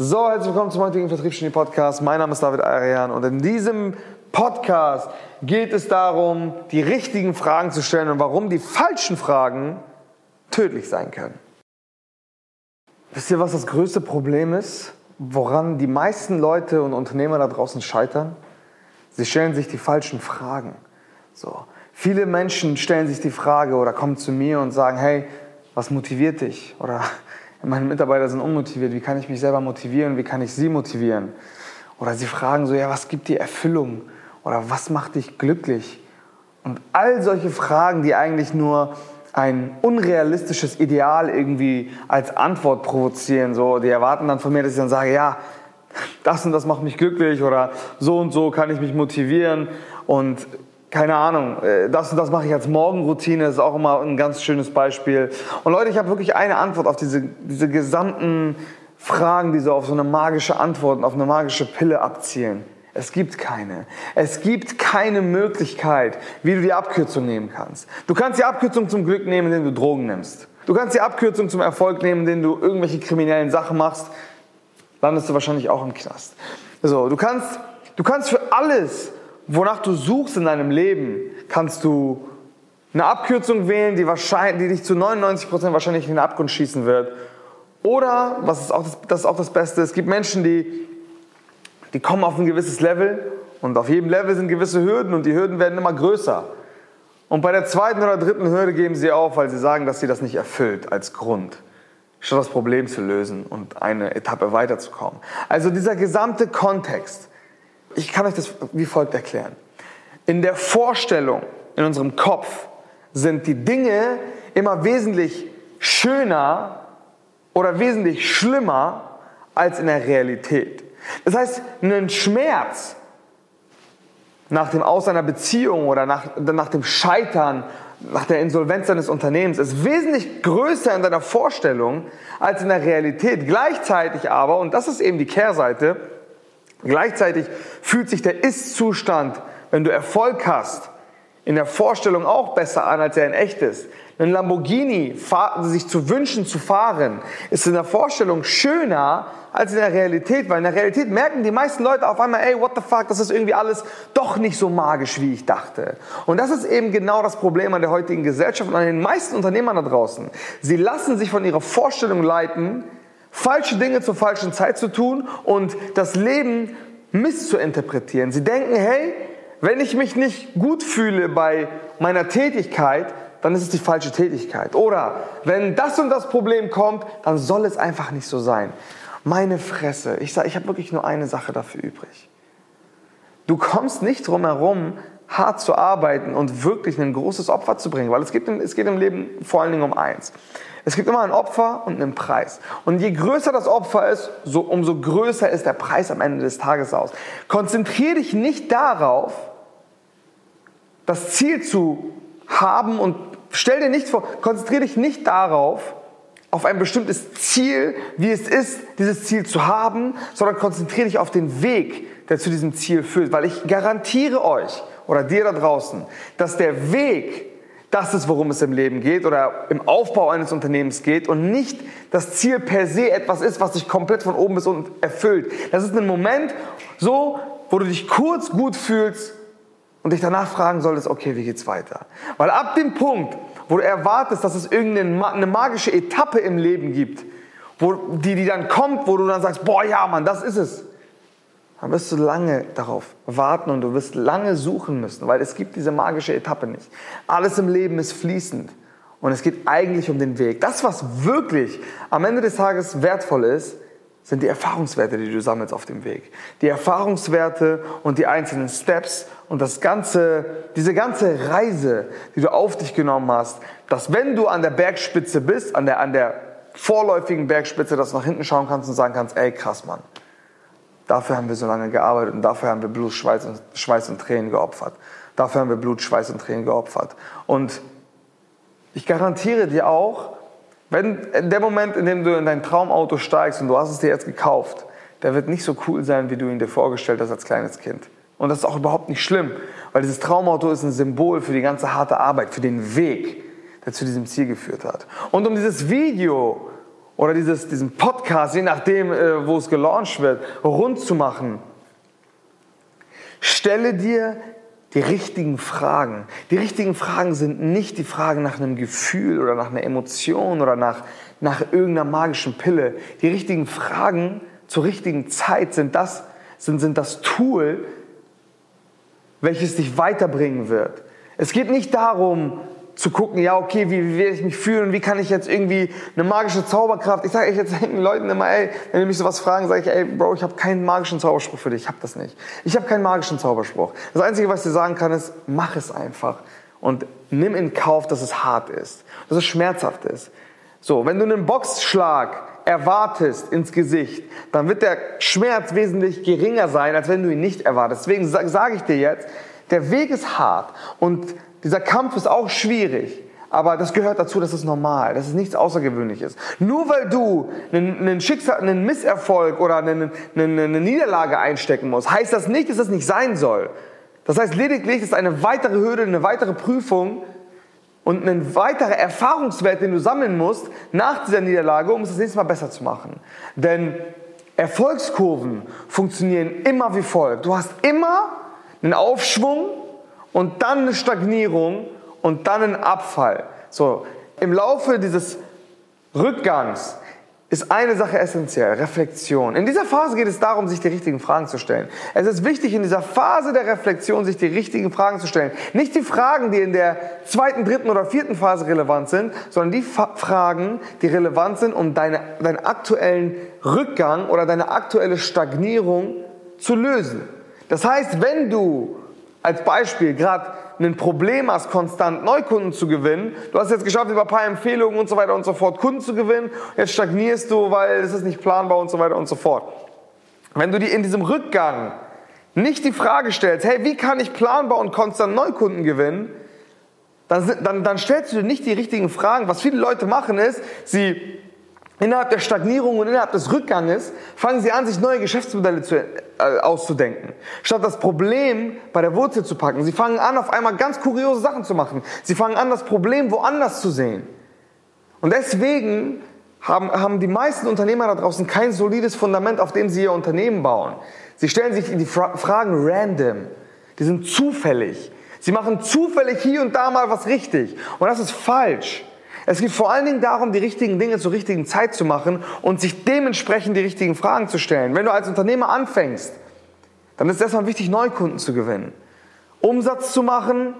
So, herzlich willkommen zum heutigen Vertriebsgenie Podcast. Mein Name ist David Arian und in diesem Podcast geht es darum, die richtigen Fragen zu stellen und warum die falschen Fragen tödlich sein können. Wisst ihr, was das größte Problem ist, woran die meisten Leute und Unternehmer da draußen scheitern? Sie stellen sich die falschen Fragen. So. Viele Menschen stellen sich die Frage oder kommen zu mir und sagen, hey, was motiviert dich? Oder meine Mitarbeiter sind unmotiviert, wie kann ich mich selber motivieren, wie kann ich sie motivieren? Oder sie fragen so, ja, was gibt dir Erfüllung? Oder was macht dich glücklich? Und all solche Fragen, die eigentlich nur ein unrealistisches Ideal irgendwie als Antwort provozieren, so, die erwarten dann von mir, dass ich dann sage, ja, das und das macht mich glücklich oder so und so kann ich mich motivieren und keine Ahnung, äh, das und das mache ich als Morgenroutine, ist auch immer ein ganz schönes Beispiel. Und Leute, ich habe wirklich eine Antwort auf diese, diese gesamten Fragen, die so auf so eine magische Antwort, auf eine magische Pille abzielen. Es gibt keine. Es gibt keine Möglichkeit, wie du die Abkürzung nehmen kannst. Du kannst die Abkürzung zum Glück nehmen, indem du Drogen nimmst. Du kannst die Abkürzung zum Erfolg nehmen, indem du irgendwelche kriminellen Sachen machst. Landest du wahrscheinlich auch im Knast. So, du kannst, du kannst für alles wonach du suchst in deinem Leben, kannst du eine Abkürzung wählen, die, wahrscheinlich, die dich zu 99% wahrscheinlich in den Abgrund schießen wird. Oder, was ist auch das, das ist auch das Beste, es gibt Menschen, die, die kommen auf ein gewisses Level und auf jedem Level sind gewisse Hürden und die Hürden werden immer größer. Und bei der zweiten oder dritten Hürde geben sie auf, weil sie sagen, dass sie das nicht erfüllt als Grund, statt das Problem zu lösen und eine Etappe weiterzukommen. Also dieser gesamte Kontext ich kann euch das wie folgt erklären. In der Vorstellung, in unserem Kopf, sind die Dinge immer wesentlich schöner oder wesentlich schlimmer als in der Realität. Das heißt, ein Schmerz nach dem Aus einer Beziehung oder nach, nach dem Scheitern, nach der Insolvenz eines Unternehmens ist wesentlich größer in deiner Vorstellung als in der Realität. Gleichzeitig aber, und das ist eben die Kehrseite, Gleichzeitig fühlt sich der Ist-Zustand, wenn du Erfolg hast, in der Vorstellung auch besser an, als er in echt ist. Ein Lamborghini sich zu wünschen zu fahren, ist in der Vorstellung schöner als in der Realität, weil in der Realität merken die meisten Leute auf einmal, ey, what the fuck, das ist irgendwie alles doch nicht so magisch, wie ich dachte. Und das ist eben genau das Problem an der heutigen Gesellschaft und an den meisten Unternehmern da draußen. Sie lassen sich von ihrer Vorstellung leiten, falsche Dinge zur falschen Zeit zu tun und das Leben misszuinterpretieren. Sie denken, hey, wenn ich mich nicht gut fühle bei meiner Tätigkeit, dann ist es die falsche Tätigkeit. Oder wenn das und das Problem kommt, dann soll es einfach nicht so sein. Meine Fresse, ich ich habe wirklich nur eine Sache dafür übrig. Du kommst nicht drum herum, hart zu arbeiten und wirklich ein großes Opfer zu bringen, weil es geht, es geht im Leben vor allen Dingen um eins. Es gibt immer ein Opfer und einen Preis. Und je größer das Opfer ist, so, umso größer ist der Preis am Ende des Tages aus. Konzentriere dich nicht darauf, das Ziel zu haben und stell dir nicht vor, konzentriere dich nicht darauf, auf ein bestimmtes Ziel, wie es ist, dieses Ziel zu haben, sondern konzentriere dich auf den Weg, der zu diesem Ziel führt. Weil ich garantiere euch oder dir da draußen, dass der Weg das ist, worum es im Leben geht oder im Aufbau eines Unternehmens geht und nicht das Ziel per se etwas ist, was dich komplett von oben bis unten erfüllt. Das ist ein Moment so, wo du dich kurz gut fühlst und dich danach fragen solltest, okay, wie geht's weiter? Weil ab dem Punkt, wo du erwartest, dass es irgendeine magische Etappe im Leben gibt, wo die, die dann kommt, wo du dann sagst, boah, ja, Mann, das ist es dann wirst du lange darauf warten und du wirst lange suchen müssen, weil es gibt diese magische Etappe nicht. Alles im Leben ist fließend und es geht eigentlich um den Weg. Das, was wirklich am Ende des Tages wertvoll ist, sind die Erfahrungswerte, die du sammelst auf dem Weg. Die Erfahrungswerte und die einzelnen Steps und das ganze, diese ganze Reise, die du auf dich genommen hast, dass wenn du an der Bergspitze bist, an der, an der vorläufigen Bergspitze, dass du nach hinten schauen kannst und sagen kannst, ey krass Mann, Dafür haben wir so lange gearbeitet und dafür haben wir Blut, Schweiß und, Schweiß und Tränen geopfert. Dafür haben wir Blut, Schweiß und Tränen geopfert. Und ich garantiere dir auch, wenn in der Moment, in dem du in dein Traumauto steigst und du hast es dir jetzt gekauft, der wird nicht so cool sein, wie du ihn dir vorgestellt hast als kleines Kind. Und das ist auch überhaupt nicht schlimm, weil dieses Traumauto ist ein Symbol für die ganze harte Arbeit, für den Weg, der zu diesem Ziel geführt hat. Und um dieses Video oder dieses, diesen Podcast, je nachdem, äh, wo es gelauncht wird, rund zu machen. Stelle dir die richtigen Fragen. Die richtigen Fragen sind nicht die Fragen nach einem Gefühl oder nach einer Emotion oder nach, nach irgendeiner magischen Pille. Die richtigen Fragen zur richtigen Zeit sind das, sind, sind das Tool, welches dich weiterbringen wird. Es geht nicht darum, zu gucken, ja, okay, wie, wie werde ich mich fühlen, wie kann ich jetzt irgendwie eine magische Zauberkraft. Ich sage jetzt den Leuten immer, ey, wenn die mich sowas fragen, sage ich, ey, Bro, ich habe keinen magischen Zauberspruch für dich, ich habe das nicht. Ich habe keinen magischen Zauberspruch. Das Einzige, was ich dir sagen kann, ist, mach es einfach und nimm in Kauf, dass es hart ist, dass es schmerzhaft ist. So, wenn du einen Boxschlag erwartest ins Gesicht, dann wird der Schmerz wesentlich geringer sein, als wenn du ihn nicht erwartest. Deswegen sage ich dir jetzt, der Weg ist hart und dieser Kampf ist auch schwierig, aber das gehört dazu, das ist normal, das ist nichts Außergewöhnliches. Nur weil du einen, einen Schicksal, einen Misserfolg oder eine, eine, eine Niederlage einstecken musst, heißt das nicht, dass das nicht sein soll. Das heißt lediglich, es ist eine weitere Hürde, eine weitere Prüfung und ein weiterer Erfahrungswert, den du sammeln musst nach dieser Niederlage, um es das nächste Mal besser zu machen. Denn Erfolgskurven funktionieren immer wie folgt. Du hast immer einen Aufschwung und dann eine Stagnierung und dann ein Abfall. So, im Laufe dieses Rückgangs ist eine Sache essentiell, Reflexion. In dieser Phase geht es darum, sich die richtigen Fragen zu stellen. Es ist wichtig, in dieser Phase der Reflexion sich die richtigen Fragen zu stellen. Nicht die Fragen, die in der zweiten, dritten oder vierten Phase relevant sind, sondern die Fa Fragen, die relevant sind, um deine, deinen aktuellen Rückgang oder deine aktuelle Stagnierung zu lösen. Das heißt, wenn du als Beispiel gerade ein Problem hast, konstant Neukunden zu gewinnen, du hast jetzt geschafft, über ein paar Empfehlungen und so weiter und so fort Kunden zu gewinnen, jetzt stagnierst du, weil es ist nicht planbar und so weiter und so fort. Wenn du dir in diesem Rückgang nicht die Frage stellst, hey, wie kann ich planbar und konstant Neukunden gewinnen, dann, dann, dann stellst du dir nicht die richtigen Fragen. Was viele Leute machen ist, sie Innerhalb der Stagnierung und innerhalb des Rückganges fangen sie an, sich neue Geschäftsmodelle zu, äh, auszudenken. Statt das Problem bei der Wurzel zu packen. Sie fangen an, auf einmal ganz kuriose Sachen zu machen. Sie fangen an, das Problem woanders zu sehen. Und deswegen haben, haben die meisten Unternehmer da draußen kein solides Fundament, auf dem sie ihr Unternehmen bauen. Sie stellen sich die Fra Fragen random. Die sind zufällig. Sie machen zufällig hier und da mal was richtig. Und das ist falsch. Es geht vor allen Dingen darum, die richtigen Dinge zur richtigen Zeit zu machen und sich dementsprechend die richtigen Fragen zu stellen. Wenn du als Unternehmer anfängst, dann ist es erstmal wichtig, Neukunden zu gewinnen. Umsatz zu machen,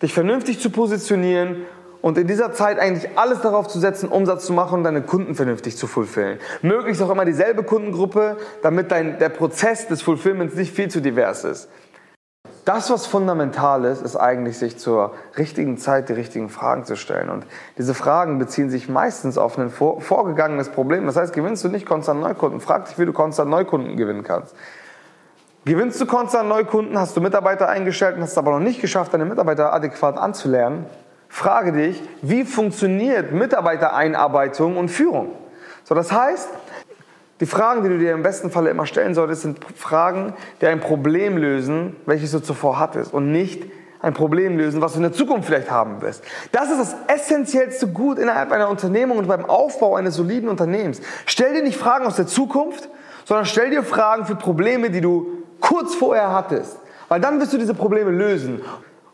dich vernünftig zu positionieren und in dieser Zeit eigentlich alles darauf zu setzen, Umsatz zu machen und deine Kunden vernünftig zu fulfillen. Möglichst auch immer dieselbe Kundengruppe, damit dein, der Prozess des Fulfillments nicht viel zu divers ist das, was fundamental ist, ist eigentlich, sich zur richtigen Zeit die richtigen Fragen zu stellen. Und diese Fragen beziehen sich meistens auf ein vor, vorgegangenes Problem. Das heißt, gewinnst du nicht konstant Neukunden, frag dich, wie du konstant Neukunden gewinnen kannst. Gewinnst du konstant Neukunden, hast du Mitarbeiter eingestellt und hast es aber noch nicht geschafft, deine Mitarbeiter adäquat anzulernen, frage dich, wie funktioniert Mitarbeitereinarbeitung und Führung? So, das heißt, die Fragen, die du dir im besten Falle immer stellen solltest, sind Fragen, die ein Problem lösen, welches du zuvor hattest und nicht ein Problem lösen, was du in der Zukunft vielleicht haben wirst. Das ist das essentiellste Gut innerhalb einer Unternehmung und beim Aufbau eines soliden Unternehmens. Stell dir nicht Fragen aus der Zukunft, sondern stell dir Fragen für Probleme, die du kurz vorher hattest. Weil dann wirst du diese Probleme lösen.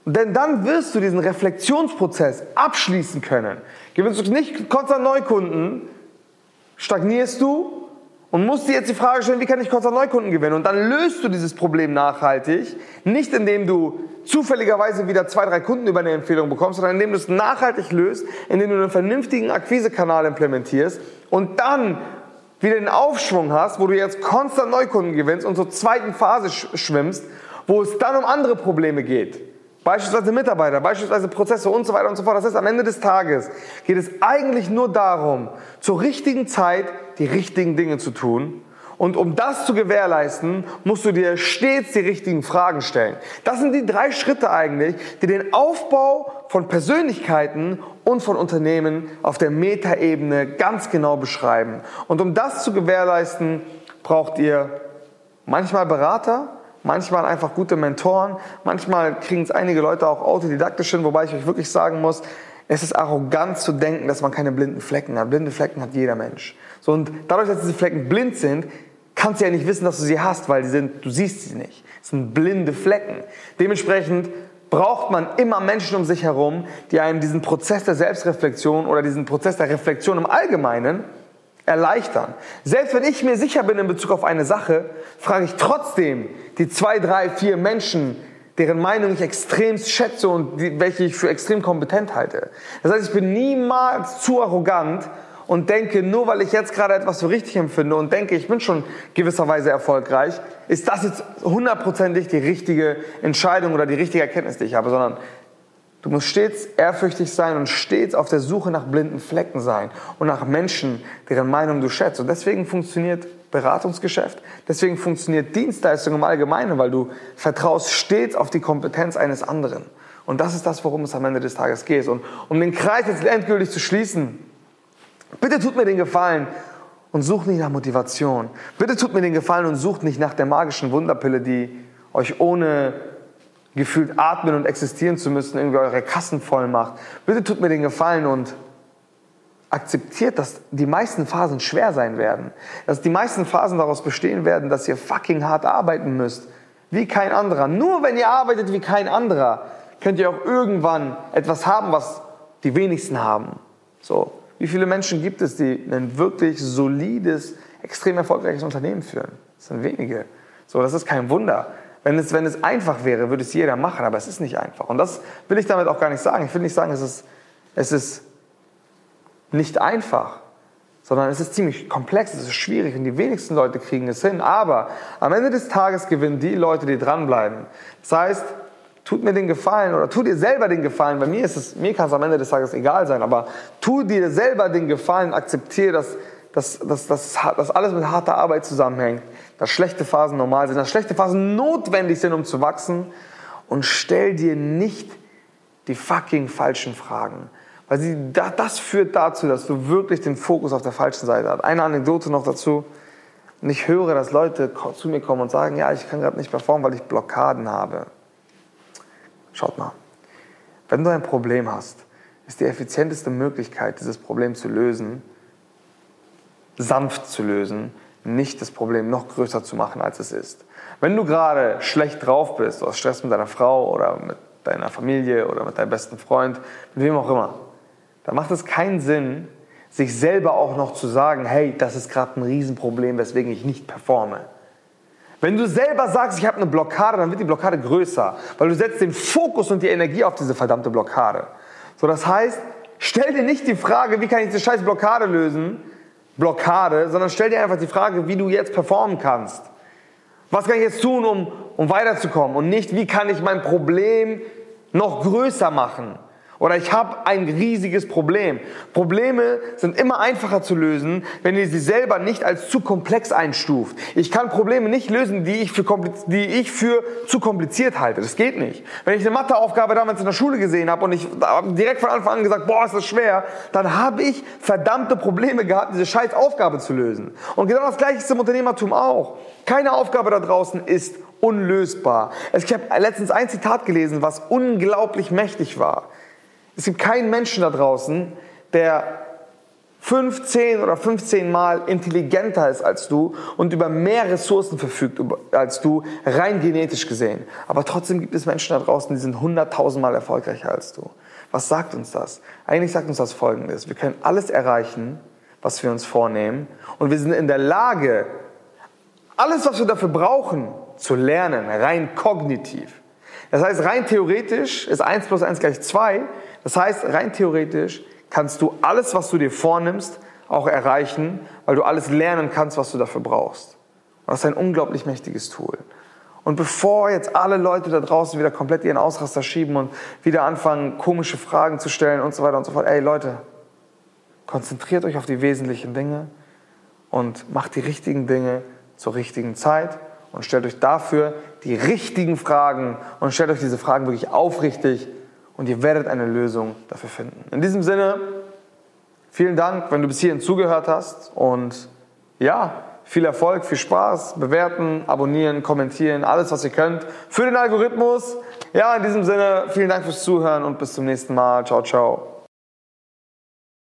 Denn dann wirst du diesen Reflexionsprozess abschließen können. Gewinnst du nicht konstant Neukunden, stagnierst du und musst dir jetzt die Frage stellen, wie kann ich konstant Neukunden gewinnen? Und dann löst du dieses Problem nachhaltig, nicht indem du zufälligerweise wieder zwei, drei Kunden über eine Empfehlung bekommst, sondern indem du es nachhaltig löst, indem du einen vernünftigen Akquisekanal implementierst und dann wieder den Aufschwung hast, wo du jetzt konstant Neukunden gewinnst und zur zweiten Phase schwimmst, wo es dann um andere Probleme geht. Beispielsweise Mitarbeiter, beispielsweise Prozesse und so weiter und so fort. Das heißt, am Ende des Tages geht es eigentlich nur darum, zur richtigen Zeit die richtigen Dinge zu tun. Und um das zu gewährleisten, musst du dir stets die richtigen Fragen stellen. Das sind die drei Schritte eigentlich, die den Aufbau von Persönlichkeiten und von Unternehmen auf der Metaebene ganz genau beschreiben. Und um das zu gewährleisten, braucht ihr manchmal Berater, manchmal einfach gute Mentoren, manchmal kriegen es einige Leute auch autodidaktisch hin, wobei ich euch wirklich sagen muss, Es ist arrogant zu denken, dass man keine blinden Flecken hat. Blinde Flecken hat jeder Mensch. So, und dadurch, dass diese Flecken blind sind, kannst du ja nicht wissen, dass du sie hast, weil die sind, du siehst sie nicht. Es sind blinde Flecken. Dementsprechend braucht man immer Menschen um sich herum, die einem diesen Prozess der Selbstreflexion oder diesen Prozess der Reflexion im Allgemeinen erleichtern. Selbst wenn ich mir sicher bin in Bezug auf eine Sache, frage ich trotzdem die zwei, drei, vier Menschen, deren Meinung ich extremst schätze und die, welche ich für extrem kompetent halte. Das heißt, ich bin niemals zu arrogant und denke, nur weil ich jetzt gerade etwas für richtig empfinde und denke, ich bin schon gewisserweise erfolgreich, ist das jetzt hundertprozentig die richtige Entscheidung oder die richtige Erkenntnis, die ich habe, sondern du musst stets ehrfürchtig sein und stets auf der Suche nach blinden Flecken sein und nach Menschen, deren Meinung du schätzt. Und deswegen funktioniert Beratungsgeschäft, deswegen funktioniert Dienstleistung im Allgemeinen, weil du vertraust stets auf die Kompetenz eines anderen. Und das ist das, worum es am Ende des Tages geht. Und um den Kreis jetzt endgültig zu schließen, Bitte tut mir den Gefallen und sucht nicht nach Motivation. Bitte tut mir den Gefallen und sucht nicht nach der magischen Wunderpille, die euch ohne gefühlt atmen und existieren zu müssen, irgendwie eure Kassen voll macht. Bitte tut mir den Gefallen und akzeptiert, dass die meisten Phasen schwer sein werden. Dass die meisten Phasen daraus bestehen werden, dass ihr fucking hart arbeiten müsst. Wie kein anderer. Nur wenn ihr arbeitet wie kein anderer, könnt ihr auch irgendwann etwas haben, was die wenigsten haben. So. Wie viele Menschen gibt es, die ein wirklich solides, extrem erfolgreiches Unternehmen führen? Das sind wenige. So, das ist kein Wunder. Wenn es, wenn es einfach wäre, würde es jeder machen, aber es ist nicht einfach. Und das will ich damit auch gar nicht sagen. Ich will nicht sagen, es ist, es ist nicht einfach, sondern es ist ziemlich komplex, es ist schwierig und die wenigsten Leute kriegen es hin. Aber am Ende des Tages gewinnen die Leute, die dranbleiben. Das heißt, tut mir den Gefallen oder tu dir selber den Gefallen. Bei mir ist es, mir kann es am Ende des Tages egal sein, aber tu dir selber den Gefallen, akzeptiere, dass, dass, dass, dass, dass alles mit harter Arbeit zusammenhängt, dass schlechte Phasen normal sind, dass schlechte Phasen notwendig sind, um zu wachsen und stell dir nicht die fucking falschen Fragen. Weil sie, das führt dazu, dass du wirklich den Fokus auf der falschen Seite hast. Eine Anekdote noch dazu. Und ich höre, dass Leute zu mir kommen und sagen, ja, ich kann gerade nicht performen, weil ich Blockaden habe. Schaut mal, wenn du ein Problem hast, ist die effizienteste Möglichkeit, dieses Problem zu lösen, sanft zu lösen, nicht das Problem noch größer zu machen, als es ist. Wenn du gerade schlecht drauf bist, hast Stress mit deiner Frau oder mit deiner Familie oder mit deinem besten Freund, mit wem auch immer, dann macht es keinen Sinn, sich selber auch noch zu sagen, hey, das ist gerade ein Riesenproblem, weswegen ich nicht performe. Wenn du selber sagst, ich habe eine Blockade, dann wird die Blockade größer, weil du setzt den Fokus und die Energie auf diese verdammte Blockade. So, das heißt, stell dir nicht die Frage, wie kann ich diese scheiß Blockade lösen, Blockade, sondern stell dir einfach die Frage, wie du jetzt performen kannst. Was kann ich jetzt tun, um, um weiterzukommen? Und nicht, wie kann ich mein Problem noch größer machen? Oder ich habe ein riesiges Problem. Probleme sind immer einfacher zu lösen, wenn ihr sie selber nicht als zu komplex einstuft. Ich kann Probleme nicht lösen, die ich für, die ich für zu kompliziert halte. Das geht nicht. Wenn ich eine Matheaufgabe damals in der Schule gesehen habe und ich direkt von Anfang an gesagt, boah, ist das schwer, dann habe ich verdammte Probleme gehabt, diese scheiß Aufgabe zu lösen. Und genau das gleiche ist im Unternehmertum auch. Keine Aufgabe da draußen ist unlösbar. Ich habe letztens ein Zitat gelesen, was unglaublich mächtig war. Es gibt keinen Menschen da draußen, der 15 oder 15 Mal intelligenter ist als du und über mehr Ressourcen verfügt als du, rein genetisch gesehen. Aber trotzdem gibt es Menschen da draußen, die sind 100.000 Mal erfolgreicher als du. Was sagt uns das? Eigentlich sagt uns das Folgendes. Wir können alles erreichen, was wir uns vornehmen und wir sind in der Lage, alles, was wir dafür brauchen, zu lernen, rein kognitiv. Das heißt, rein theoretisch ist 1 plus 1 gleich 2. Das heißt, rein theoretisch kannst du alles, was du dir vornimmst, auch erreichen, weil du alles lernen kannst, was du dafür brauchst. Und das ist ein unglaublich mächtiges Tool. Und bevor jetzt alle Leute da draußen wieder komplett ihren Ausraster schieben und wieder anfangen, komische Fragen zu stellen und so weiter und so fort, ey Leute, konzentriert euch auf die wesentlichen Dinge und macht die richtigen Dinge zur richtigen Zeit und stellt euch dafür die richtigen Fragen und stellt euch diese Fragen wirklich aufrichtig und ihr werdet eine Lösung dafür finden. In diesem Sinne, vielen Dank, wenn du bis hierhin zugehört hast und ja, viel Erfolg, viel Spaß, bewerten, abonnieren, kommentieren, alles was ihr könnt für den Algorithmus. Ja, in diesem Sinne, vielen Dank fürs Zuhören und bis zum nächsten Mal. Ciao, ciao.